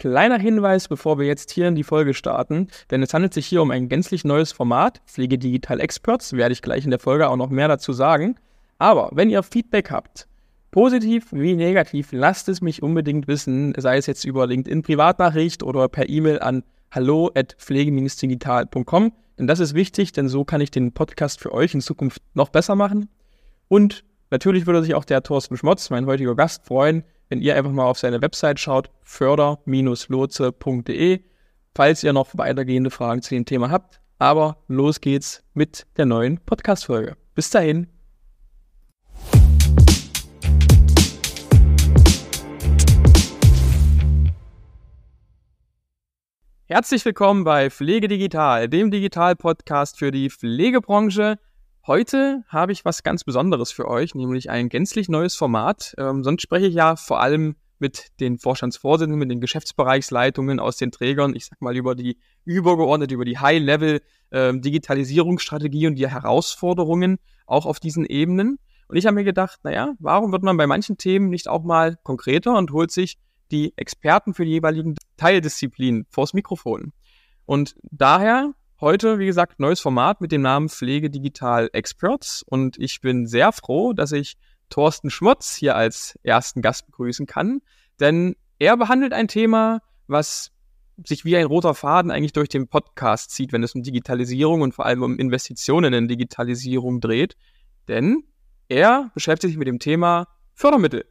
Kleiner Hinweis, bevor wir jetzt hier in die Folge starten, denn es handelt sich hier um ein gänzlich neues Format, Pflege Digital Experts, werde ich gleich in der Folge auch noch mehr dazu sagen. Aber wenn ihr Feedback habt, positiv wie negativ, lasst es mich unbedingt wissen, sei es jetzt über LinkedIn Privatnachricht oder per E-Mail an hallo at pflege-digital.com, denn das ist wichtig, denn so kann ich den Podcast für euch in Zukunft noch besser machen. Und natürlich würde sich auch der Thorsten Schmotz, mein heutiger Gast, freuen, wenn ihr einfach mal auf seine Website schaut, förder-lotse.de, falls ihr noch weitergehende Fragen zu dem Thema habt. Aber los geht's mit der neuen Podcast-Folge. Bis dahin. Herzlich willkommen bei Pflege Digital, dem Digital-Podcast für die Pflegebranche. Heute habe ich was ganz Besonderes für euch, nämlich ein gänzlich neues Format. Ähm, sonst spreche ich ja vor allem mit den Vorstandsvorsitzenden, mit den Geschäftsbereichsleitungen aus den Trägern, ich sag mal über die übergeordnete, über die High-Level ähm, Digitalisierungsstrategie und die Herausforderungen auch auf diesen Ebenen. Und ich habe mir gedacht, naja, warum wird man bei manchen Themen nicht auch mal konkreter und holt sich die Experten für die jeweiligen Teildisziplinen vors Mikrofon? Und daher Heute, wie gesagt, neues Format mit dem Namen Pflege Digital Experts und ich bin sehr froh, dass ich Thorsten Schmotz hier als ersten Gast begrüßen kann, denn er behandelt ein Thema, was sich wie ein roter Faden eigentlich durch den Podcast zieht, wenn es um Digitalisierung und vor allem um Investitionen in Digitalisierung dreht. Denn er beschäftigt sich mit dem Thema Fördermittel.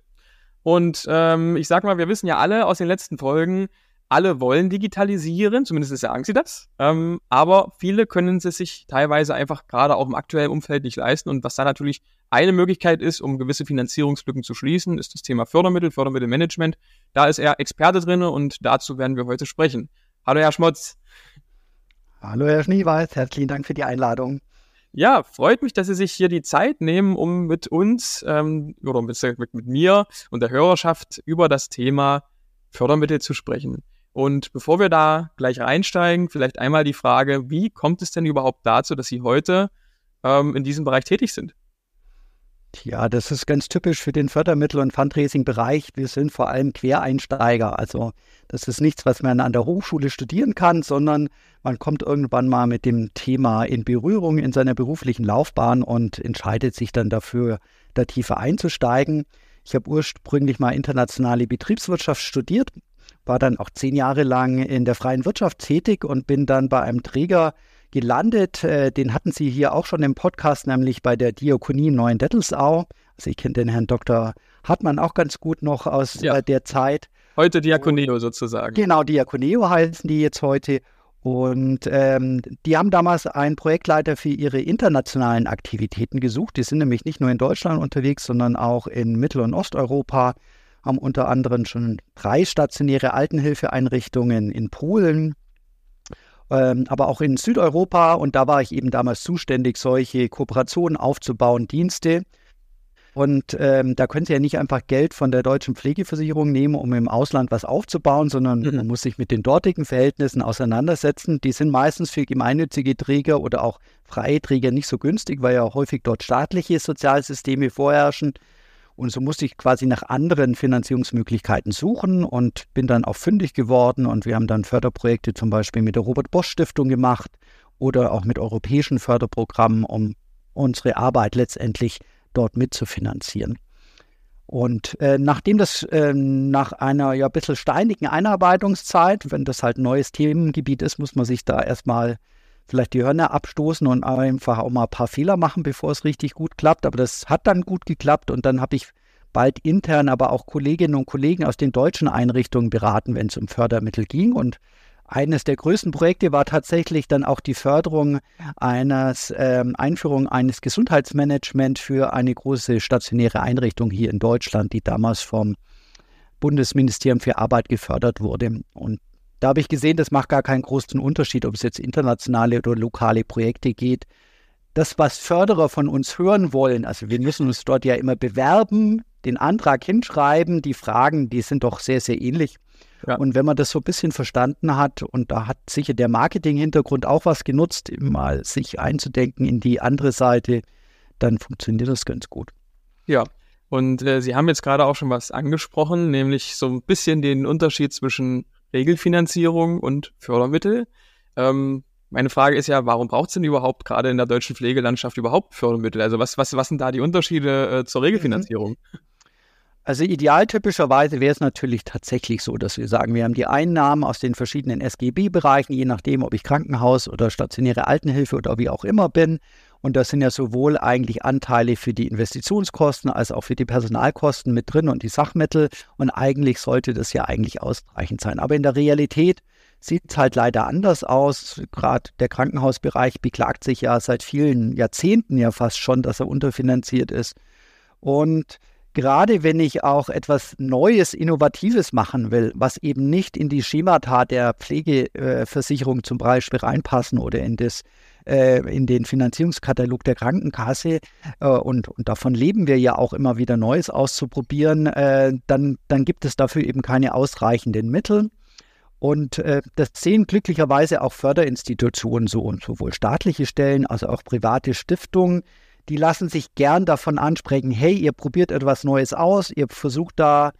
Und ähm, ich sag mal, wir wissen ja alle aus den letzten Folgen, alle wollen digitalisieren, zumindest sagen sie das, ähm, aber viele können es sich teilweise einfach gerade auch im aktuellen Umfeld nicht leisten. Und was da natürlich eine Möglichkeit ist, um gewisse Finanzierungslücken zu schließen, ist das Thema Fördermittel, Fördermittelmanagement. Da ist er Experte drin und dazu werden wir heute sprechen. Hallo, Herr Schmotz. Hallo, Herr Schneeweiß. Herzlichen Dank für die Einladung. Ja, freut mich, dass Sie sich hier die Zeit nehmen, um mit uns ähm, oder mit, mit mir und der Hörerschaft über das Thema Fördermittel zu sprechen. Und bevor wir da gleich reinsteigen, vielleicht einmal die Frage, wie kommt es denn überhaupt dazu, dass Sie heute ähm, in diesem Bereich tätig sind? Ja, das ist ganz typisch für den Fördermittel- und Fundraising-Bereich. Wir sind vor allem Quereinsteiger. Also das ist nichts, was man an der Hochschule studieren kann, sondern man kommt irgendwann mal mit dem Thema in Berührung in seiner beruflichen Laufbahn und entscheidet sich dann dafür, da tiefer einzusteigen. Ich habe ursprünglich mal internationale Betriebswirtschaft studiert, war dann auch zehn Jahre lang in der freien Wirtschaft tätig und bin dann bei einem Träger gelandet. Äh, den hatten Sie hier auch schon im Podcast, nämlich bei der Diakonie Neuen Dettelsau. Also ich kenne den Herrn Dr. Hartmann auch ganz gut noch aus ja. Äh, der Zeit. Heute Diakoneo sozusagen. Genau, Diakoneo heißen die jetzt heute. Und ähm, die haben damals einen Projektleiter für ihre internationalen Aktivitäten gesucht. Die sind nämlich nicht nur in Deutschland unterwegs, sondern auch in Mittel- und Osteuropa haben unter anderem schon drei stationäre Altenhilfeeinrichtungen in Polen, ähm, aber auch in Südeuropa. Und da war ich eben damals zuständig, solche Kooperationen aufzubauen, Dienste. Und ähm, da können Sie ja nicht einfach Geld von der deutschen Pflegeversicherung nehmen, um im Ausland was aufzubauen, sondern mhm. man muss sich mit den dortigen Verhältnissen auseinandersetzen. Die sind meistens für gemeinnützige Träger oder auch freie Träger nicht so günstig, weil ja häufig dort staatliche Sozialsysteme vorherrschen. Und so musste ich quasi nach anderen Finanzierungsmöglichkeiten suchen und bin dann auch fündig geworden. Und wir haben dann Förderprojekte zum Beispiel mit der Robert Bosch Stiftung gemacht oder auch mit europäischen Förderprogrammen, um unsere Arbeit letztendlich dort mitzufinanzieren. Und äh, nachdem das äh, nach einer ja ein bisschen steinigen Einarbeitungszeit, wenn das halt ein neues Themengebiet ist, muss man sich da erstmal vielleicht die Hörner abstoßen und einfach auch mal ein paar Fehler machen, bevor es richtig gut klappt. Aber das hat dann gut geklappt und dann habe ich bald intern aber auch Kolleginnen und Kollegen aus den deutschen Einrichtungen beraten, wenn es um Fördermittel ging. Und eines der größten Projekte war tatsächlich dann auch die Förderung eines äh, Einführung eines Gesundheitsmanagement für eine große stationäre Einrichtung hier in Deutschland, die damals vom Bundesministerium für Arbeit gefördert wurde. Und da habe ich gesehen, das macht gar keinen großen Unterschied, ob es jetzt internationale oder lokale Projekte geht. Das, was Förderer von uns hören wollen, also wir müssen uns dort ja immer bewerben, den Antrag hinschreiben, die Fragen, die sind doch sehr, sehr ähnlich. Ja. Und wenn man das so ein bisschen verstanden hat, und da hat sicher der Marketing-Hintergrund auch was genutzt, mal sich einzudenken in die andere Seite, dann funktioniert das ganz gut. Ja, und äh, Sie haben jetzt gerade auch schon was angesprochen, nämlich so ein bisschen den Unterschied zwischen Regelfinanzierung und Fördermittel. Ähm, meine Frage ist ja, warum braucht es denn überhaupt gerade in der deutschen Pflegelandschaft überhaupt Fördermittel? Also was, was, was sind da die Unterschiede äh, zur Regelfinanzierung? Mhm. Also idealtypischerweise wäre es natürlich tatsächlich so, dass wir sagen, wir haben die Einnahmen aus den verschiedenen SGB-Bereichen, je nachdem, ob ich Krankenhaus oder stationäre Altenhilfe oder wie auch immer bin. Und das sind ja sowohl eigentlich Anteile für die Investitionskosten als auch für die Personalkosten mit drin und die Sachmittel. Und eigentlich sollte das ja eigentlich ausreichend sein. Aber in der Realität sieht es halt leider anders aus. Gerade der Krankenhausbereich beklagt sich ja seit vielen Jahrzehnten ja fast schon, dass er unterfinanziert ist. Und gerade wenn ich auch etwas Neues, Innovatives machen will, was eben nicht in die Schemata der Pflegeversicherung zum Beispiel reinpassen oder in, das, äh, in den Finanzierungskatalog der Krankenkasse, äh, und, und davon leben wir ja auch immer wieder Neues auszuprobieren, äh, dann, dann gibt es dafür eben keine ausreichenden Mittel. Und äh, das sehen glücklicherweise auch Förderinstitutionen so, sowohl staatliche Stellen als auch private Stiftungen, die lassen sich gern davon ansprechen, hey, ihr probiert etwas Neues aus, ihr versucht da,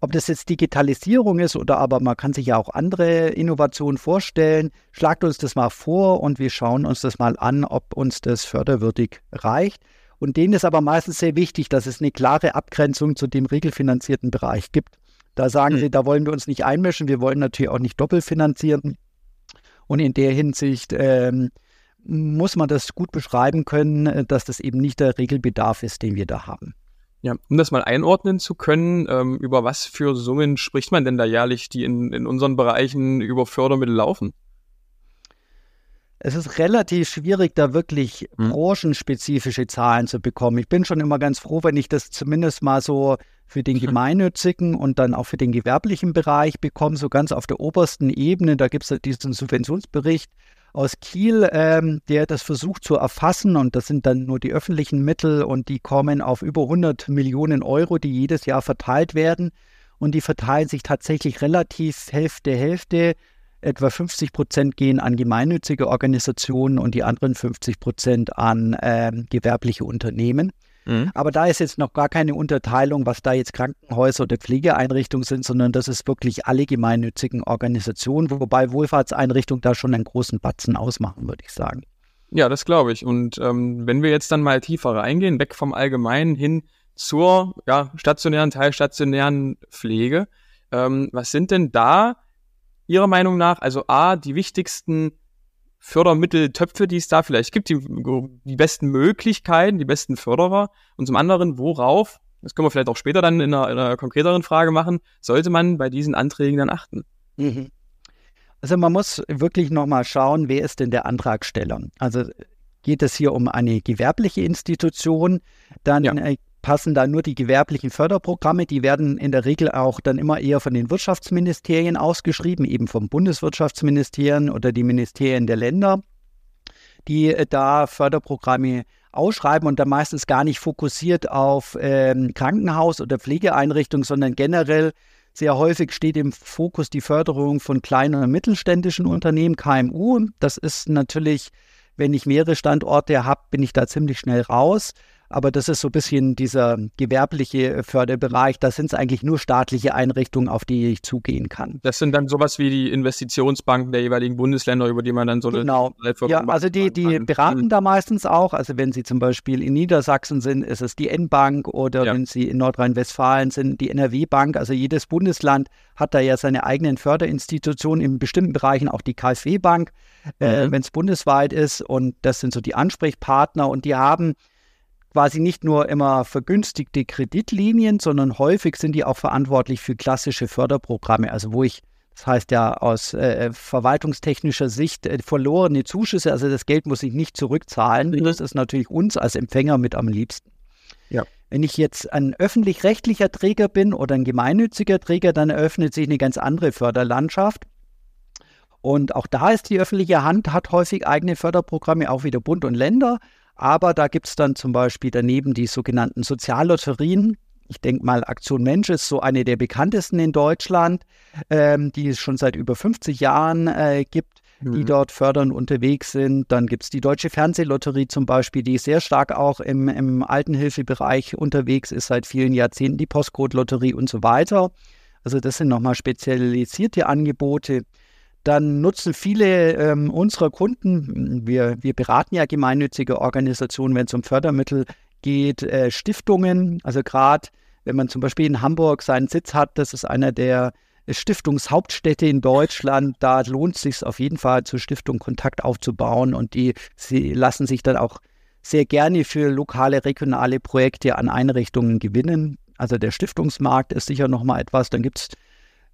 ob das jetzt Digitalisierung ist oder aber man kann sich ja auch andere Innovationen vorstellen, schlagt uns das mal vor und wir schauen uns das mal an, ob uns das förderwürdig reicht. Und denen ist aber meistens sehr wichtig, dass es eine klare Abgrenzung zu dem regelfinanzierten Bereich gibt. Da sagen mhm. sie, da wollen wir uns nicht einmischen, wir wollen natürlich auch nicht doppelt finanzieren. Und in der Hinsicht ähm, muss man das gut beschreiben können, äh, dass das eben nicht der Regelbedarf ist, den wir da haben. Ja, um das mal einordnen zu können, ähm, über was für Summen spricht man denn da jährlich, die in, in unseren Bereichen über Fördermittel laufen? Es ist relativ schwierig, da wirklich hm. branchenspezifische Zahlen zu bekommen. Ich bin schon immer ganz froh, wenn ich das zumindest mal so für den gemeinnützigen und dann auch für den gewerblichen Bereich bekomme, so ganz auf der obersten Ebene. Da gibt es diesen Subventionsbericht aus Kiel, ähm, der das versucht zu erfassen. Und das sind dann nur die öffentlichen Mittel und die kommen auf über 100 Millionen Euro, die jedes Jahr verteilt werden. Und die verteilen sich tatsächlich relativ Hälfte, Hälfte. Etwa 50 Prozent gehen an gemeinnützige Organisationen und die anderen 50 Prozent an ähm, gewerbliche Unternehmen. Mhm. Aber da ist jetzt noch gar keine Unterteilung, was da jetzt Krankenhäuser oder Pflegeeinrichtungen sind, sondern das ist wirklich alle gemeinnützigen Organisationen, wobei Wohlfahrtseinrichtungen da schon einen großen Batzen ausmachen, würde ich sagen. Ja, das glaube ich. Und ähm, wenn wir jetzt dann mal tiefer reingehen, weg vom Allgemeinen hin zur ja, stationären, teilstationären Pflege, ähm, was sind denn da Ihrer Meinung nach, also A, die wichtigsten Fördermitteltöpfe, die es da vielleicht gibt, die, die besten Möglichkeiten, die besten Förderer und zum anderen, worauf, das können wir vielleicht auch später dann in einer, in einer konkreteren Frage machen, sollte man bei diesen Anträgen dann achten? Mhm. Also man muss wirklich nochmal schauen, wer ist denn der Antragsteller? Also geht es hier um eine gewerbliche Institution, dann ja. Passen da nur die gewerblichen Förderprogramme. Die werden in der Regel auch dann immer eher von den Wirtschaftsministerien ausgeschrieben, eben vom Bundeswirtschaftsministerien oder die Ministerien der Länder, die äh, da Förderprogramme ausschreiben und dann meistens gar nicht fokussiert auf ähm, Krankenhaus- oder Pflegeeinrichtungen, sondern generell sehr häufig steht im Fokus die Förderung von kleinen und mittelständischen Unternehmen, KMU. Das ist natürlich, wenn ich mehrere Standorte habe, bin ich da ziemlich schnell raus. Aber das ist so ein bisschen dieser gewerbliche Förderbereich. Da sind es eigentlich nur staatliche Einrichtungen, auf die ich zugehen kann. Das sind dann sowas wie die Investitionsbanken der jeweiligen Bundesländer, über die man dann so genau. eine Genau. Ja, also die, die beraten da meistens auch. Also wenn Sie zum Beispiel in Niedersachsen sind, ist es die N-Bank oder ja. wenn Sie in Nordrhein-Westfalen sind, die NRW-Bank. Also jedes Bundesland hat da ja seine eigenen Förderinstitutionen, in bestimmten Bereichen auch die KfW-Bank, äh, mhm. äh, wenn es bundesweit ist. Und das sind so die Ansprechpartner und die haben quasi nicht nur immer vergünstigte Kreditlinien, sondern häufig sind die auch verantwortlich für klassische Förderprogramme, also wo ich das heißt ja aus äh, verwaltungstechnischer Sicht äh, verlorene Zuschüsse, also das Geld muss ich nicht zurückzahlen. Mhm. Das ist natürlich uns als Empfänger mit am liebsten. Ja. Wenn ich jetzt ein öffentlich-rechtlicher Träger bin oder ein gemeinnütziger Träger, dann eröffnet sich eine ganz andere Förderlandschaft. Und auch da ist die öffentliche Hand, hat häufig eigene Förderprogramme, auch wieder Bund und Länder. Aber da gibt es dann zum Beispiel daneben die sogenannten Soziallotterien. Ich denke mal, Aktion Mensch ist so eine der bekanntesten in Deutschland, ähm, die es schon seit über 50 Jahren äh, gibt, mhm. die dort fördernd unterwegs sind. Dann gibt es die Deutsche Fernsehlotterie zum Beispiel, die sehr stark auch im, im Altenhilfebereich unterwegs ist, seit vielen Jahrzehnten, die Postcode-Lotterie und so weiter. Also das sind nochmal spezialisierte Angebote. Dann nutzen viele ähm, unserer Kunden, wir, wir beraten ja gemeinnützige Organisationen, wenn es um Fördermittel geht, äh, Stiftungen. Also gerade wenn man zum Beispiel in Hamburg seinen Sitz hat, das ist einer der Stiftungshauptstädte in Deutschland. Da lohnt es sich auf jeden Fall zur Stiftung Kontakt aufzubauen und die sie lassen sich dann auch sehr gerne für lokale, regionale Projekte an Einrichtungen gewinnen. Also der Stiftungsmarkt ist sicher nochmal etwas. Dann gibt es,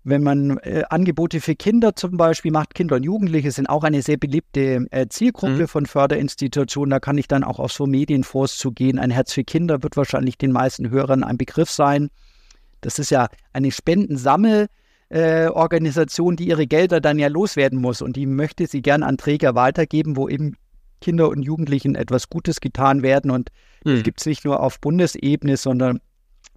wenn man äh, Angebote für Kinder zum Beispiel macht, Kinder und Jugendliche sind auch eine sehr beliebte äh, Zielgruppe mhm. von Förderinstitutionen. Da kann ich dann auch auf so Medienfonds zugehen. Ein Herz für Kinder wird wahrscheinlich den meisten Hörern ein Begriff sein. Das ist ja eine Spendensammel- äh, die ihre Gelder dann ja loswerden muss und die möchte sie gern an Träger weitergeben, wo eben Kinder und Jugendlichen etwas Gutes getan werden. Und hm. das gibt es nicht nur auf Bundesebene, sondern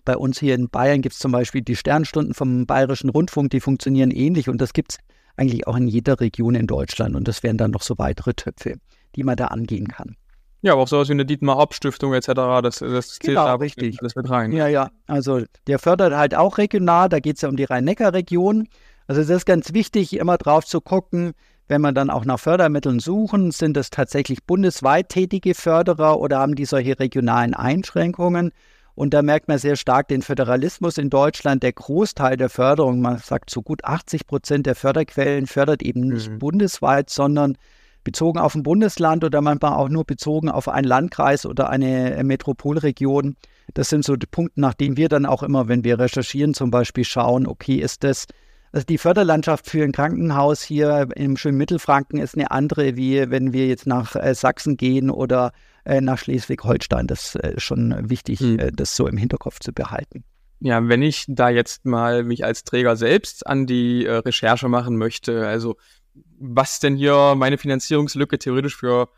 bei uns hier in Bayern gibt es zum Beispiel die Sternstunden vom Bayerischen Rundfunk, die funktionieren ähnlich und das gibt es eigentlich auch in jeder Region in Deutschland. Und das wären dann noch so weitere Töpfe, die man da angehen kann. Ja, aber auch sowas wie eine Dietmar Hopp Stiftung etc., das, das zählt genau, da richtig. Das mit rein. Ja, ja, also der fördert halt auch regional, da geht es ja um die Rhein-Neckar-Region. Also es ist ganz wichtig, immer drauf zu gucken, wenn man dann auch nach Fördermitteln suchen, sind das tatsächlich bundesweit tätige Förderer oder haben die solche regionalen Einschränkungen? Und da merkt man sehr stark den Föderalismus in Deutschland. Der Großteil der Förderung, man sagt so gut 80 Prozent der Förderquellen, fördert eben nicht mhm. bundesweit, sondern bezogen auf ein Bundesland oder manchmal auch nur bezogen auf einen Landkreis oder eine Metropolregion. Das sind so die Punkte, nach denen wir dann auch immer, wenn wir recherchieren, zum Beispiel schauen, okay, ist das also die Förderlandschaft für ein Krankenhaus hier im schönen Mittelfranken ist eine andere, wie wenn wir jetzt nach äh, Sachsen gehen oder äh, nach Schleswig-Holstein. Das äh, ist schon wichtig, hm. Äh, das so im Hinterkopf zu behalten. Ja, wenn ich da jetzt mal mich als Träger selbst an die äh, Recherche machen möchte, also was denn hier meine Finanzierungslücke theoretisch für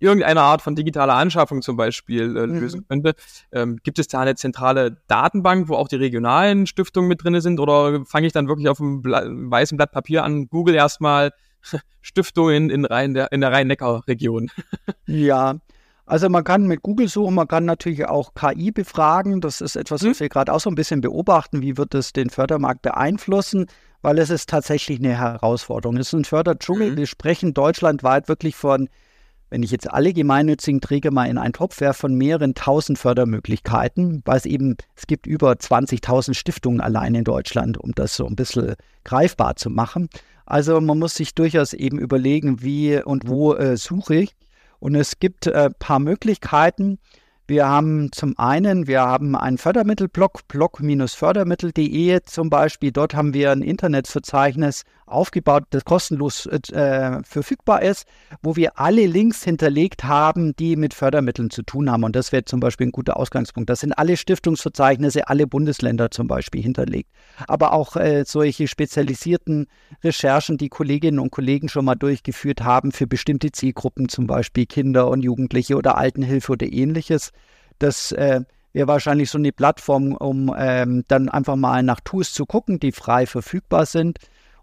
irgendeine Art von digitaler Anschaffung zum Beispiel äh, mhm. lösen könnte. Ähm, gibt es da eine zentrale Datenbank, wo auch die regionalen Stiftungen mit drin sind oder fange ich dann wirklich auf einem Bla weißen Blatt Papier an, Google erstmal Stiftungen in, Rhein, der, in der Rhein-Neckar-Region? ja, also man kann mit Google suchen, man kann natürlich auch KI befragen. Das ist etwas, was mhm. wir gerade auch so ein bisschen beobachten. Wie wird es den Fördermarkt beeinflussen? Weil es ist tatsächlich eine Herausforderung. Es ist ein Förderdschungel. Mhm. Wir sprechen deutschlandweit wirklich von wenn ich jetzt alle gemeinnützigen Träger mal in einen Topf werfe, von mehreren tausend Fördermöglichkeiten, weil es eben, es gibt über 20.000 Stiftungen allein in Deutschland, um das so ein bisschen greifbar zu machen. Also man muss sich durchaus eben überlegen, wie und wo äh, suche ich. Und es gibt ein äh, paar Möglichkeiten. Wir haben zum einen, wir haben einen Fördermittelblog, blog-fördermittel.de zum Beispiel. Dort haben wir ein Internetverzeichnis aufgebaut, das kostenlos äh, verfügbar ist, wo wir alle Links hinterlegt haben, die mit Fördermitteln zu tun haben. Und das wäre zum Beispiel ein guter Ausgangspunkt. Das sind alle Stiftungsverzeichnisse, alle Bundesländer zum Beispiel hinterlegt. Aber auch äh, solche spezialisierten Recherchen, die Kolleginnen und Kollegen schon mal durchgeführt haben für bestimmte Zielgruppen, zum Beispiel Kinder und Jugendliche oder Altenhilfe oder ähnliches. Das äh, wäre wahrscheinlich so eine Plattform, um ähm, dann einfach mal nach Tools zu gucken, die frei verfügbar sind.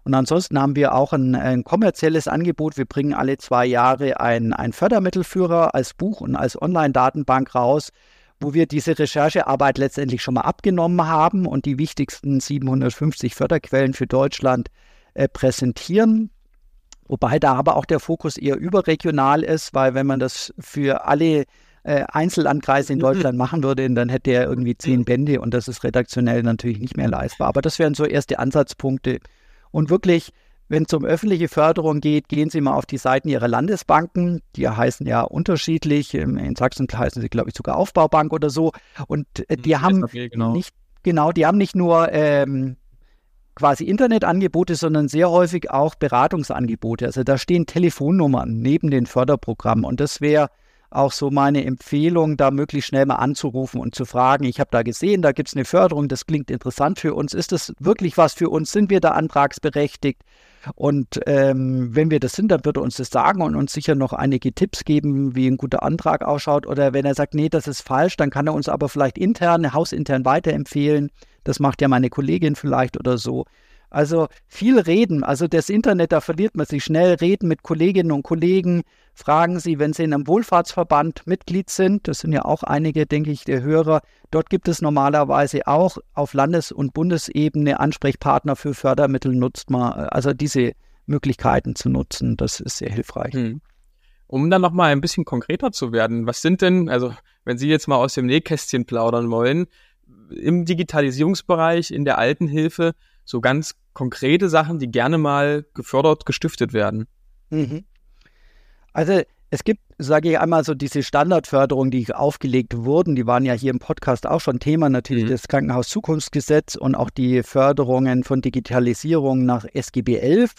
Und ansonsten haben wir auch ein, ein kommerzielles Angebot. Wir bringen alle zwei Jahre einen Fördermittelführer als Buch und als Online-Datenbank raus, wo wir diese Recherchearbeit letztendlich schon mal abgenommen haben und die wichtigsten 750 Förderquellen für Deutschland äh, präsentieren. Wobei da aber auch der Fokus eher überregional ist, weil wenn man das für alle äh, Einzellandkreise in. Deutschland machen würde, dann hätte er irgendwie zehn Bände und das ist redaktionell natürlich nicht mehr leistbar. Aber das wären so erste Ansatzpunkte. Und wirklich, wenn es um öffentliche Förderung geht, gehen Sie mal auf die Seiten Ihrer Landesbanken. Die heißen ja unterschiedlich. In Sachsen heißen sie, glaube ich, sogar Aufbaubank oder so. Und äh, die mhm, haben genau. nicht, genau, die haben nicht nur ähm, quasi Internetangebote, sondern sehr häufig auch Beratungsangebote. Also da stehen Telefonnummern neben den Förderprogrammen. Und das wäre auch so meine Empfehlung, da möglichst schnell mal anzurufen und zu fragen, ich habe da gesehen, da gibt es eine Förderung, das klingt interessant für uns. Ist das wirklich was für uns? Sind wir da antragsberechtigt? Und ähm, wenn wir das sind, dann würde er uns das sagen und uns sicher noch einige Tipps geben, wie ein guter Antrag ausschaut. Oder wenn er sagt, nee, das ist falsch, dann kann er uns aber vielleicht intern, hausintern weiterempfehlen. Das macht ja meine Kollegin vielleicht oder so. Also viel reden. Also das Internet, da verliert man sich schnell. Reden mit Kolleginnen und Kollegen. Fragen Sie, wenn Sie in einem Wohlfahrtsverband Mitglied sind. Das sind ja auch einige, denke ich, der Hörer. Dort gibt es normalerweise auch auf Landes- und Bundesebene Ansprechpartner für Fördermittel. Nutzt man also diese Möglichkeiten zu nutzen. Das ist sehr hilfreich. Hm. Um dann nochmal ein bisschen konkreter zu werden, was sind denn, also wenn Sie jetzt mal aus dem Nähkästchen plaudern wollen, im Digitalisierungsbereich, in der Altenhilfe, so ganz konkrete Sachen, die gerne mal gefördert, gestiftet werden? Mhm. Also es gibt, sage ich einmal, so diese Standardförderungen, die aufgelegt wurden, die waren ja hier im Podcast auch schon Thema, natürlich mhm. das Krankenhaus-Zukunftsgesetz und auch die Förderungen von Digitalisierung nach SGB 11.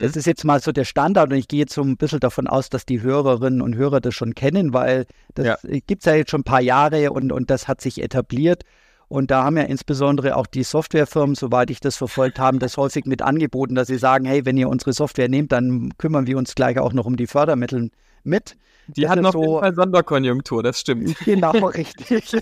Das mhm. ist jetzt mal so der Standard und ich gehe jetzt so ein bisschen davon aus, dass die Hörerinnen und Hörer das schon kennen, weil das ja. gibt es ja jetzt schon ein paar Jahre und, und das hat sich etabliert. Und da haben ja insbesondere auch die Softwarefirmen, soweit ich das verfolgt habe, das häufig mit angeboten, dass sie sagen, hey, wenn ihr unsere Software nehmt, dann kümmern wir uns gleich auch noch um die Fördermittel mit. Die das hatten auf so, jeden Fall Sonderkonjunktur, das stimmt. Genau, richtig.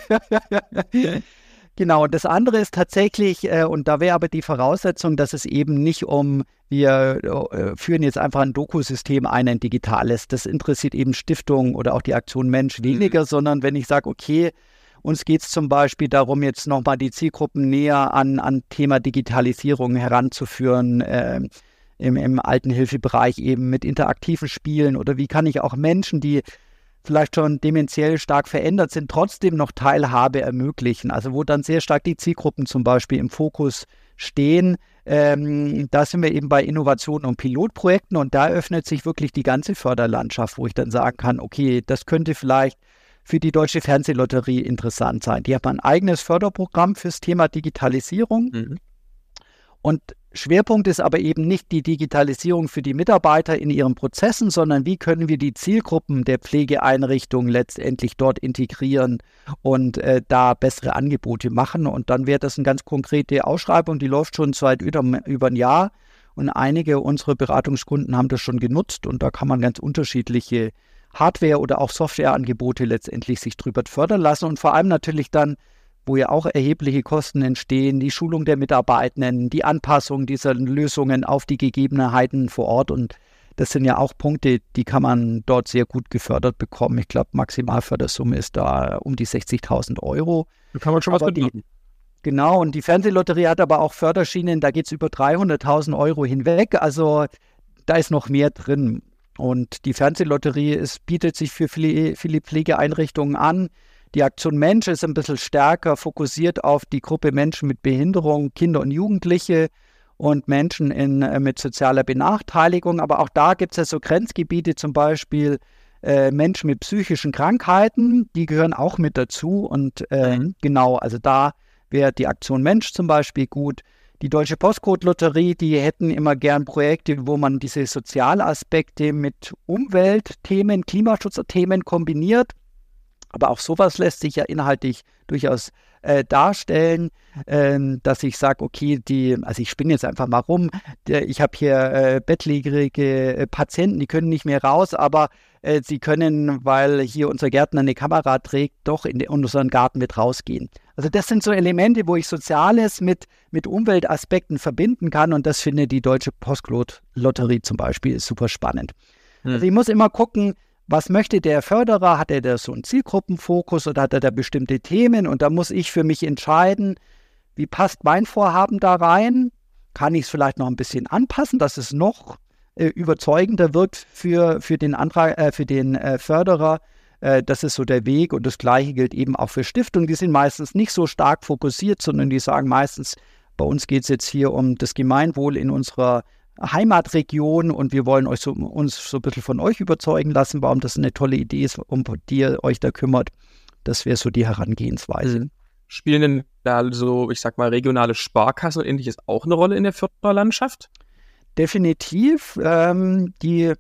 Genau, und das andere ist tatsächlich, äh, und da wäre aber die Voraussetzung, dass es eben nicht um, wir äh, führen jetzt einfach ein Dokusystem ein, ein digitales. Das interessiert eben Stiftungen oder auch die Aktion Mensch weniger, mhm. sondern wenn ich sage, okay, uns geht es zum Beispiel darum, jetzt nochmal die Zielgruppen näher an, an Thema Digitalisierung heranzuführen, äh, im, im Altenhilfebereich eben mit interaktiven Spielen oder wie kann ich auch Menschen, die vielleicht schon dementiell stark verändert sind, trotzdem noch Teilhabe ermöglichen. Also wo dann sehr stark die Zielgruppen zum Beispiel im Fokus stehen. Ähm, da sind wir eben bei Innovationen und Pilotprojekten und da öffnet sich wirklich die ganze Förderlandschaft, wo ich dann sagen kann, okay, das könnte vielleicht für die Deutsche Fernsehlotterie interessant sein. Die haben ein eigenes Förderprogramm fürs Thema Digitalisierung. Mhm. Und Schwerpunkt ist aber eben nicht die Digitalisierung für die Mitarbeiter in ihren Prozessen, sondern wie können wir die Zielgruppen der Pflegeeinrichtungen letztendlich dort integrieren und äh, da bessere Angebote machen. Und dann wäre das eine ganz konkrete Ausschreibung, die läuft schon seit über, über ein Jahr. Und einige unserer Beratungskunden haben das schon genutzt und da kann man ganz unterschiedliche Hardware- oder auch Softwareangebote letztendlich sich drüber fördern lassen und vor allem natürlich dann wo ja auch erhebliche Kosten entstehen, die Schulung der Mitarbeitenden, die Anpassung dieser Lösungen auf die Gegebenheiten vor Ort. Und das sind ja auch Punkte, die kann man dort sehr gut gefördert bekommen. Ich glaube, Maximalfördersumme ist da um die 60.000 Euro. Da kann man schon was mitmachen. Genau, und die Fernsehlotterie hat aber auch Förderschienen, da geht es über 300.000 Euro hinweg. Also da ist noch mehr drin. Und die Fernsehlotterie ist, bietet sich für viele, viele Pflegeeinrichtungen an. Die Aktion Mensch ist ein bisschen stärker fokussiert auf die Gruppe Menschen mit Behinderung, Kinder und Jugendliche und Menschen in, äh, mit sozialer Benachteiligung. Aber auch da gibt es ja so Grenzgebiete, zum Beispiel äh, Menschen mit psychischen Krankheiten, die gehören auch mit dazu. Und äh, mhm. genau, also da wäre die Aktion Mensch zum Beispiel gut. Die Deutsche Postcode-Lotterie, die hätten immer gern Projekte, wo man diese Sozialaspekte mit Umweltthemen, Klimaschutzthemen kombiniert. Aber auch sowas lässt sich ja inhaltlich durchaus äh, darstellen, ähm, dass ich sage, okay, die, also ich spinne jetzt einfach mal rum, der, ich habe hier äh, bettlägerige äh, Patienten, die können nicht mehr raus, aber äh, sie können, weil hier unser Gärtner eine Kamera trägt, doch in, in unseren Garten mit rausgehen. Also das sind so Elemente, wo ich Soziales mit, mit Umweltaspekten verbinden kann und das finde die Deutsche Postlotterie zum Beispiel super spannend. Hm. Also ich muss immer gucken, was möchte der Förderer? Hat er da so einen Zielgruppenfokus oder hat er da bestimmte Themen? Und da muss ich für mich entscheiden, wie passt mein Vorhaben da rein? Kann ich es vielleicht noch ein bisschen anpassen, dass es noch äh, überzeugender wirkt für, für den, Antrag, äh, für den äh, Förderer? Äh, das ist so der Weg. Und das Gleiche gilt eben auch für Stiftungen. Die sind meistens nicht so stark fokussiert, sondern die sagen meistens, bei uns geht es jetzt hier um das Gemeinwohl in unserer Heimatregion und wir wollen euch so, uns so ein bisschen von euch überzeugen lassen, warum das eine tolle Idee ist, um die ihr euch da kümmert. Das wäre so die Herangehensweise. Spielen denn da so, ich sag mal, regionale Sparkassen und ähnliches auch eine Rolle in der Förderlandschaft? Definitiv. Ähm, die,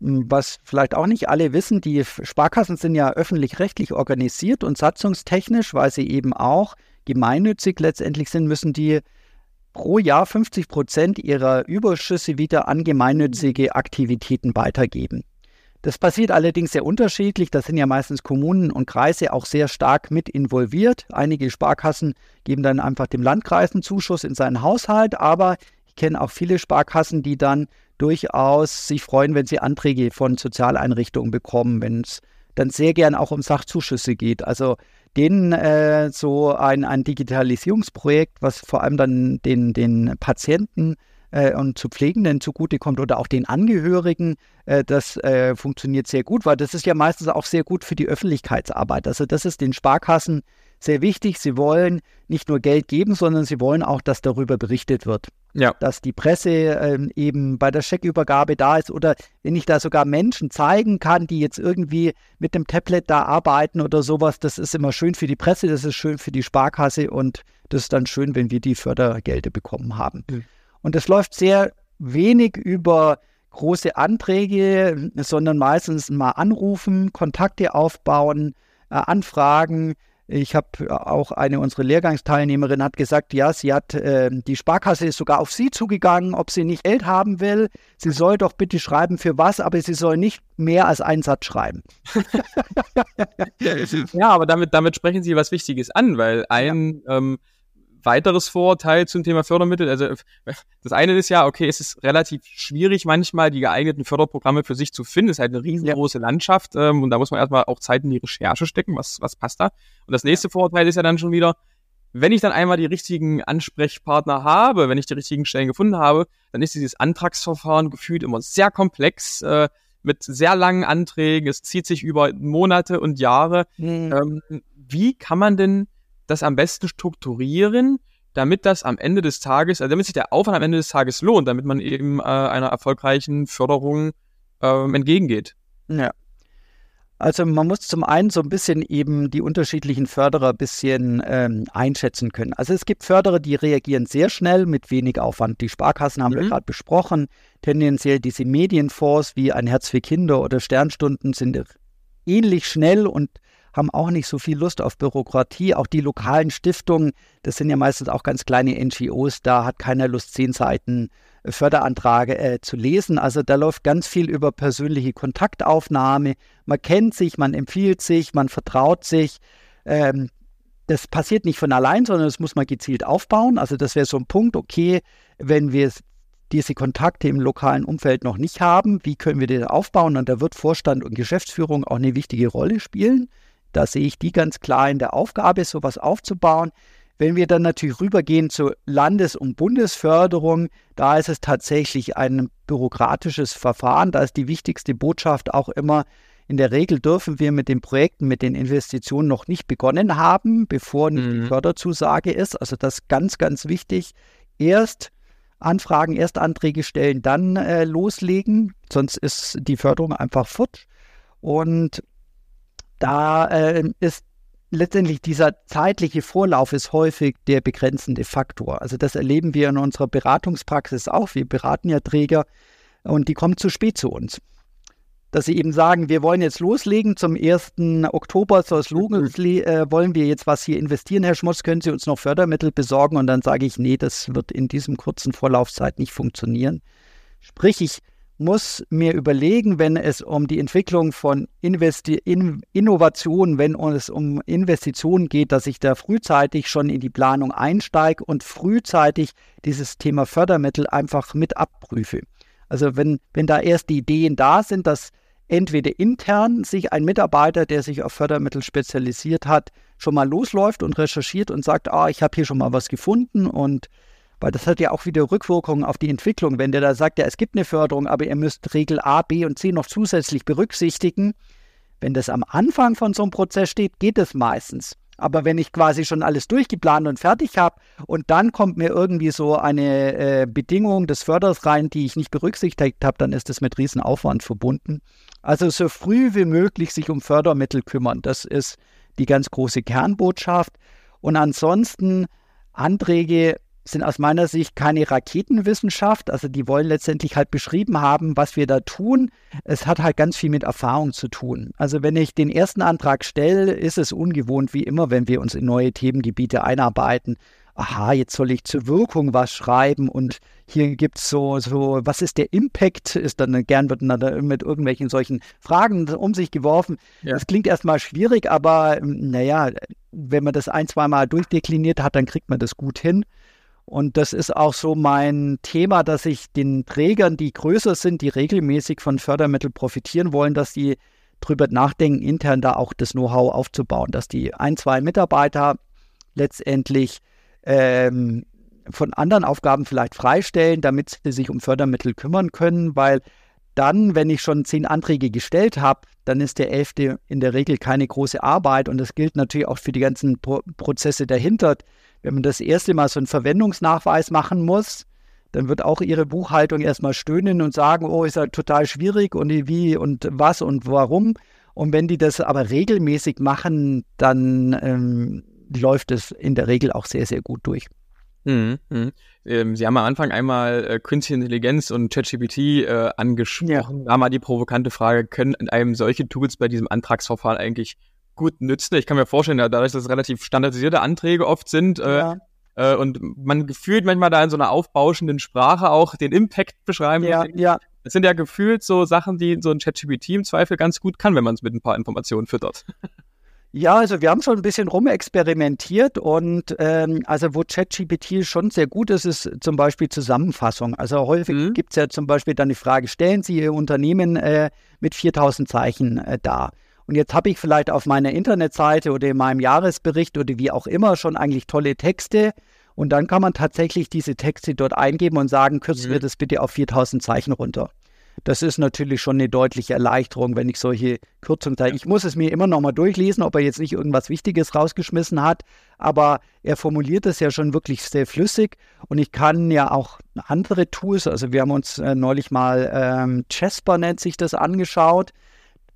was vielleicht auch nicht alle wissen, die Sparkassen sind ja öffentlich-rechtlich organisiert und satzungstechnisch, weil sie eben auch gemeinnützig letztendlich sind, müssen die pro Jahr 50 Prozent ihrer Überschüsse wieder an gemeinnützige Aktivitäten weitergeben. Das passiert allerdings sehr unterschiedlich. Da sind ja meistens Kommunen und Kreise auch sehr stark mit involviert. Einige Sparkassen geben dann einfach dem Landkreis einen Zuschuss in seinen Haushalt, aber Ich kenne auch viele Sparkassen, die dann durchaus sich freuen, wenn sie Anträge von Sozialeinrichtungen bekommen, wenn es dann sehr gern auch um Sachzuschüsse geht. Also denen äh, so ein, ein Digitalisierungsprojekt, was vor allem dann den, den Patienten äh, und zu Pflegenden zugutekommt oder auch den Angehörigen, äh, das äh, funktioniert sehr gut, weil das ist ja meistens auch sehr gut für die Öffentlichkeitsarbeit. Also das ist den Sparkassen sehr wichtig. Sie wollen nicht nur Geld geben, sondern sie wollen auch, dass darüber berichtet wird. Ja. Dass die Presse ähm, eben bei der Scheckübergabe da ist oder wenn ich da sogar Menschen zeigen kann, die jetzt irgendwie mit dem Tablet da arbeiten oder sowas, das ist immer schön für die Presse, das ist schön für die Sparkasse und das ist dann schön, wenn wir die Fördergelder bekommen haben. Mhm. Und das läuft sehr wenig über große Anträge, sondern meistens mal anrufen, Kontakte aufbauen, äh, anfragen. Ich habe auch eine unserer Lehrgangsteilnehmerinnen hat gesagt, ja, sie hat äh, die Sparkasse ist sogar auf sie zugegangen, ob sie nicht Geld haben will. Sie soll doch bitte schreiben für was, aber sie soll nicht mehr als einen Satz schreiben. ja, aber damit damit sprechen Sie was Wichtiges an, weil ein ja. ähm, weiteres Vorurteil zum Thema Fördermittel. Also das eine ist ja, okay, es ist relativ schwierig manchmal die geeigneten Förderprogramme für sich zu finden. Es ist halt eine riesengroße ja. Landschaft ähm, und da muss man erstmal auch Zeit in die Recherche stecken, was, was passt da. Und das nächste Vorurteil ist ja dann schon wieder, wenn ich dann einmal die richtigen Ansprechpartner habe, wenn ich die richtigen Stellen gefunden habe, dann ist dieses Antragsverfahren gefühlt immer sehr komplex, äh, mit sehr langen Anträgen, es zieht sich über Monate und Jahre. Mhm. Ähm, wie kann man denn das am besten strukturieren, damit das am Ende des Tages, also damit sich der Aufwand am Ende des Tages lohnt, damit man eben äh, einer erfolgreichen Förderung äh, entgegengeht. Ja. Also man muss zum einen so ein bisschen eben die unterschiedlichen Förderer ein bisschen ähm, einschätzen können. Also es gibt Förderer, die reagieren sehr schnell mit wenig Aufwand. Die Sparkassen haben mhm. wir gerade besprochen. Tendenziell diese Medienfonds wie ein Herz für Kinder oder Sternstunden sind ähnlich schnell und haben auch nicht so viel Lust auf Bürokratie. Auch die lokalen Stiftungen, das sind ja meistens auch ganz kleine NGOs, da hat keiner Lust, zehn Seiten äh, Förderanträge äh, zu lesen. Also da läuft ganz viel über persönliche Kontaktaufnahme. Man kennt sich, man empfiehlt sich, man vertraut sich. Ähm, das passiert nicht von allein, sondern das muss man gezielt aufbauen. Also das wäre so ein Punkt, okay, wenn wir diese Kontakte im lokalen Umfeld noch nicht haben, wie können wir das aufbauen? Und da wird Vorstand und Geschäftsführung auch eine wichtige Rolle spielen. Da sehe ich die ganz klar in der Aufgabe, sowas aufzubauen. Wenn wir dann natürlich rübergehen zur Landes- und Bundesförderung, da ist es tatsächlich ein bürokratisches Verfahren. Da ist die wichtigste Botschaft auch immer, in der Regel dürfen wir mit den Projekten, mit den Investitionen noch nicht begonnen haben, bevor nicht mhm. die Förderzusage ist. Also das ist ganz, ganz wichtig. Erst Anfragen, erst Anträge stellen, dann äh, loslegen, sonst ist die Förderung einfach futsch. Und da äh, ist letztendlich dieser zeitliche Vorlauf ist häufig der begrenzende Faktor. Also das erleben wir in unserer Beratungspraxis auch. Wir beraten ja Träger und die kommen zu spät zu uns. Dass sie eben sagen, wir wollen jetzt loslegen, zum 1. Oktober soll es äh, wollen wir jetzt was hier investieren, Herr Schmutz, können Sie uns noch Fördermittel besorgen? Und dann sage ich, nee, das wird in diesem kurzen Vorlaufzeit nicht funktionieren. Sprich, ich muss mir überlegen, wenn es um die Entwicklung von Investi in Innovationen, wenn es um Investitionen geht, dass ich da frühzeitig schon in die Planung einsteige und frühzeitig dieses Thema Fördermittel einfach mit abprüfe. Also wenn, wenn da erst die Ideen da sind, dass entweder intern sich ein Mitarbeiter, der sich auf Fördermittel spezialisiert hat, schon mal losläuft und recherchiert und sagt, ah, ich habe hier schon mal was gefunden und weil das hat ja auch wieder Rückwirkungen auf die Entwicklung. Wenn der da sagt, ja, es gibt eine Förderung, aber ihr müsst Regel A, B und C noch zusätzlich berücksichtigen. Wenn das am Anfang von so einem Prozess steht, geht es meistens. Aber wenn ich quasi schon alles durchgeplant und fertig habe und dann kommt mir irgendwie so eine äh, Bedingung des Förders rein, die ich nicht berücksichtigt habe, dann ist das mit Riesenaufwand verbunden. Also so früh wie möglich sich um Fördermittel kümmern. Das ist die ganz große Kernbotschaft. Und ansonsten Anträge sind aus meiner Sicht keine Raketenwissenschaft. Also die wollen letztendlich halt beschrieben haben, was wir da tun. Es hat halt ganz viel mit Erfahrung zu tun. Also wenn ich den ersten Antrag stelle, ist es ungewohnt wie immer, wenn wir uns in neue Themengebiete einarbeiten. Aha, jetzt soll ich zur Wirkung was schreiben und hier gibt es so, so, was ist der Impact? Ist dann gern wird dann mit irgendwelchen solchen Fragen um sich geworfen. Ja. Das klingt erstmal schwierig, aber naja, wenn man das ein, zweimal durchdekliniert hat, dann kriegt man das gut hin. Und das ist auch so mein Thema, dass ich den Trägern, die größer sind, die regelmäßig von Fördermitteln profitieren wollen, dass die drüber nachdenken, intern da auch das Know-how aufzubauen, dass die ein, zwei Mitarbeiter letztendlich ähm, von anderen Aufgaben vielleicht freistellen, damit sie sich um Fördermittel kümmern können, weil dann, wenn ich schon zehn Anträge gestellt habe, dann ist der elfte in der Regel keine große Arbeit und das gilt natürlich auch für die ganzen Pro Prozesse dahinter. Wenn man das erste Mal so einen Verwendungsnachweis machen muss, dann wird auch ihre Buchhaltung erstmal stöhnen und sagen, oh, ist ja total schwierig und wie und was und warum. Und wenn die das aber regelmäßig machen, dann ähm, läuft es in der Regel auch sehr, sehr gut durch. Mhm, mhm. Ähm, Sie haben am Anfang einmal äh, Künstliche Intelligenz und ChatGPT äh, angesprochen. Ja. Da mal die provokante Frage, können einem solche Tools bei diesem Antragsverfahren eigentlich gut nützen? Ich kann mir vorstellen, dadurch, dass es relativ standardisierte Anträge oft sind äh, ja. äh, und man gefühlt manchmal da in so einer aufbauschenden Sprache auch den Impact beschreiben ja, Ja. Das sind ja gefühlt so Sachen, die so ein ChatGPT im Zweifel ganz gut kann, wenn man es mit ein paar Informationen füttert. Ja, also wir haben schon ein bisschen rumexperimentiert und ähm, also wo ChatGPT schon sehr gut ist, ist zum Beispiel Zusammenfassung. Also häufig mhm. gibt es ja zum Beispiel dann die Frage, stellen Sie Ihr Unternehmen äh, mit 4000 Zeichen äh, dar? Und jetzt habe ich vielleicht auf meiner Internetseite oder in meinem Jahresbericht oder wie auch immer schon eigentlich tolle Texte. Und dann kann man tatsächlich diese Texte dort eingeben und sagen, kürzen mhm. wir das bitte auf 4000 Zeichen runter. Das ist natürlich schon eine deutliche Erleichterung, wenn ich solche Kürzungen zeige. Ich muss es mir immer noch mal durchlesen, ob er jetzt nicht irgendwas Wichtiges rausgeschmissen hat, aber er formuliert es ja schon wirklich sehr flüssig und ich kann ja auch andere Tools, also wir haben uns äh, neulich mal ähm, Chesper nennt sich das angeschaut,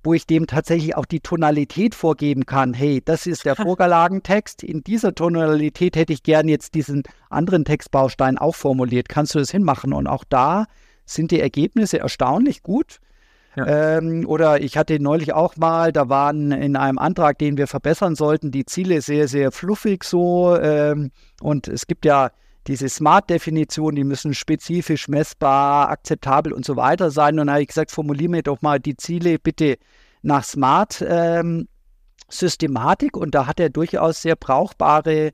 wo ich dem tatsächlich auch die Tonalität vorgeben kann. Hey, das ist der Vorlagentext. In dieser Tonalität hätte ich gern jetzt diesen anderen Textbaustein auch formuliert. Kannst du das hinmachen? Und auch da sind die Ergebnisse erstaunlich gut. Ja. Ähm, oder ich hatte neulich auch mal, da waren in einem Antrag, den wir verbessern sollten, die Ziele sehr, sehr fluffig so. Ähm, und es gibt ja diese Smart-Definition, die müssen spezifisch, messbar, akzeptabel und so weiter sein. Und da habe ich gesagt, formuliere mir doch mal die Ziele bitte nach Smart. Ähm, und da hat er durchaus sehr brauchbare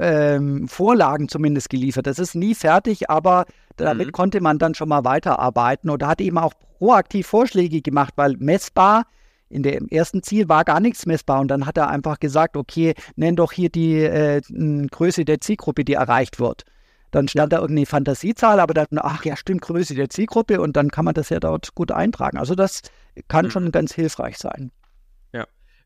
ähm, Vorlagen zumindest geliefert. Das ist nie fertig, aber damit mhm. konnte man dann schon mal weiterarbeiten oder hat eben auch proaktiv Vorschläge gemacht, weil messbar in dem ersten Ziel war gar nichts messbar und dann hat er einfach gesagt, okay, nenn doch hier die äh, Größe der Zielgruppe, die erreicht wird. Dann stand da irgendeine Fantasiezahl, aber dann, ach ja, stimmt, Größe der Zielgruppe und dann kann man das ja dort gut eintragen. Also das kann mhm. schon ganz hilfreich sein.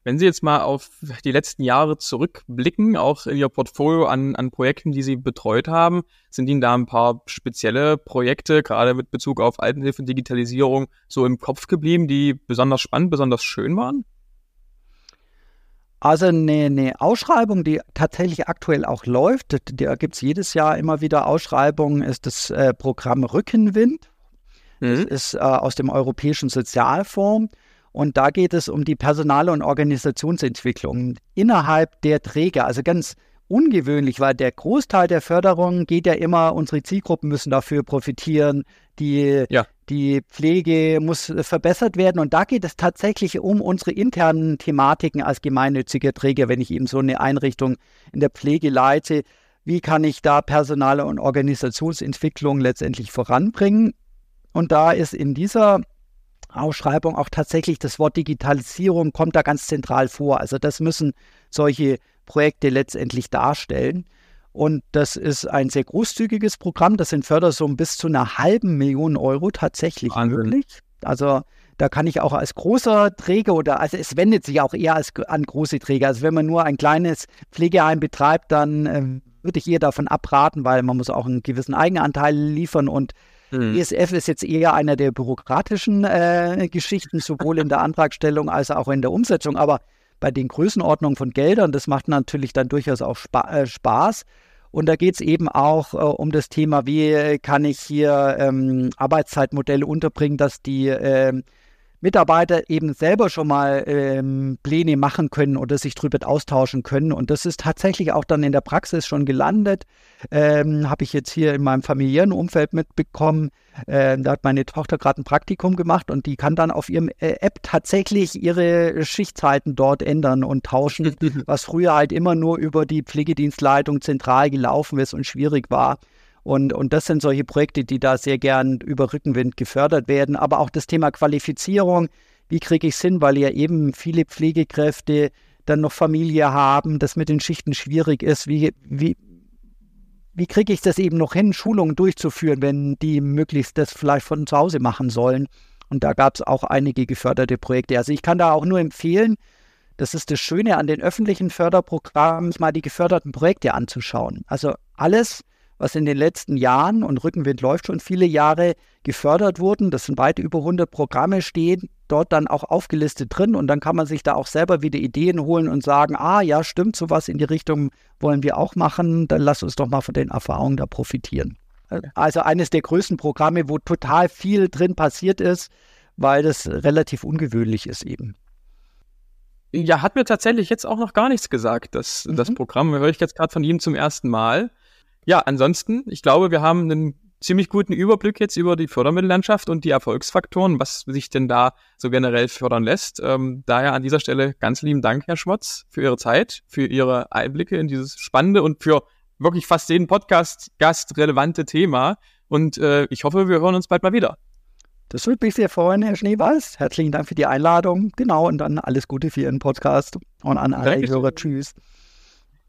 Wenn Sie jetzt mal auf die letzten Jahre zurückblicken, auch in Ihr Portfolio an, an Projekten, die Sie betreut haben, sind Ihnen da ein paar spezielle Projekte, gerade mit Bezug auf Altenhilfe und Digitalisierung, so im Kopf geblieben, die besonders spannend, besonders schön waren? Also eine, eine, Ausschreibung, die tatsächlich aktuell auch läuft, da gibt es jedes Jahr immer wieder Ausschreibungen, ist das äh, Programm Rückenwind. Mhm. Das ist äh, aus dem Europäischen Sozialfonds. Und da geht es um die Personal- und Organisationsentwicklung innerhalb der Träger. Also ganz ungewöhnlich, weil der Großteil der Förderung geht ja immer, unsere Zielgruppen müssen dafür profitieren, die, ja. die Pflege muss verbessert werden. Und da geht es tatsächlich um unsere internen Thematiken als gemeinnütziger Träger, wenn ich eben so eine Einrichtung in der Pflege leite. Wie kann ich da Personal- und Organisationsentwicklung letztendlich voranbringen? Und da ist in dieser Ausschreibung auch tatsächlich das Wort Digitalisierung kommt da ganz zentral vor. Also das müssen solche Projekte letztendlich darstellen. Und das ist ein sehr großzügiges Programm. Das sind Fördersummen bis zu einer halben Million Euro tatsächlich Wahnsinn. möglich. Also da kann ich auch als großer Träger oder also es wendet sich auch eher als, an große Träger. Also wenn man nur ein kleines Pflegeheim betreibt, dann äh, würde ich eher davon abraten, weil man muss auch einen gewissen Eigenanteil liefern und Mhm. ESF ist jetzt eher einer der bürokratischen äh, Geschichten, sowohl in der Antragstellung als auch in der Umsetzung. Aber bei den Größenordnungen von Geldern, das macht natürlich dann durchaus auch Spa äh, Spaß. Und da geht es eben auch äh, um das Thema, wie kann ich hier ähm, Arbeitszeitmodelle unterbringen, dass die ähm, Mitarbeiter eben selber schon mal ähm, Pläne machen können oder sich drüber austauschen können. Und das ist tatsächlich auch dann in der Praxis schon gelandet. Ähm, Habe ich jetzt hier in meinem familiären Umfeld mitbekommen. Ähm, da hat meine Tochter gerade ein Praktikum gemacht und die kann dann auf ihrem äh, App tatsächlich ihre Schichtzeiten dort ändern und tauschen, was früher halt immer nur über die Pflegedienstleitung zentral gelaufen ist und schwierig war. Und, und das sind solche Projekte, die da sehr gern über Rückenwind gefördert werden. Aber auch das Thema Qualifizierung, wie kriege ich es hin, weil ja eben viele Pflegekräfte dann noch Familie haben, das mit den Schichten schwierig ist. Wie, wie, wie kriege ich das eben noch hin, Schulungen durchzuführen, wenn die möglichst das vielleicht von zu Hause machen sollen? Und da gab es auch einige geförderte Projekte. Also ich kann da auch nur empfehlen, das ist das Schöne an den öffentlichen Förderprogrammen, mal die geförderten Projekte anzuschauen. Also alles, was in den letzten Jahren, und Rückenwind läuft schon viele Jahre, gefördert wurden. Das sind weit über 100 Programme, stehen dort dann auch aufgelistet drin. Und dann kann man sich da auch selber wieder Ideen holen und sagen, ah ja, stimmt, sowas in die Richtung wollen wir auch machen. Dann lass uns doch mal von den Erfahrungen da profitieren. Also eines der größten Programme, wo total viel drin passiert ist, weil das relativ ungewöhnlich ist eben. Ja, hat mir tatsächlich jetzt auch noch gar nichts gesagt. Das, mhm. das Programm höre ich jetzt gerade von ihm zum ersten Mal. Ja, ansonsten, ich glaube, wir haben einen ziemlich guten Überblick jetzt über die Fördermittellandschaft und die Erfolgsfaktoren, was sich denn da so generell fördern lässt. Ähm, daher an dieser Stelle ganz lieben Dank, Herr Schmotz, für Ihre Zeit, für Ihre Einblicke in dieses spannende und für wirklich fast jeden Podcast-Gast relevante Thema. Und äh, ich hoffe, wir hören uns bald mal wieder. Das würde mich sehr freuen, Herr Schneewals. Herzlichen Dank für die Einladung. Genau, und dann alles Gute für Ihren Podcast und an alle Hörer. Tschüss.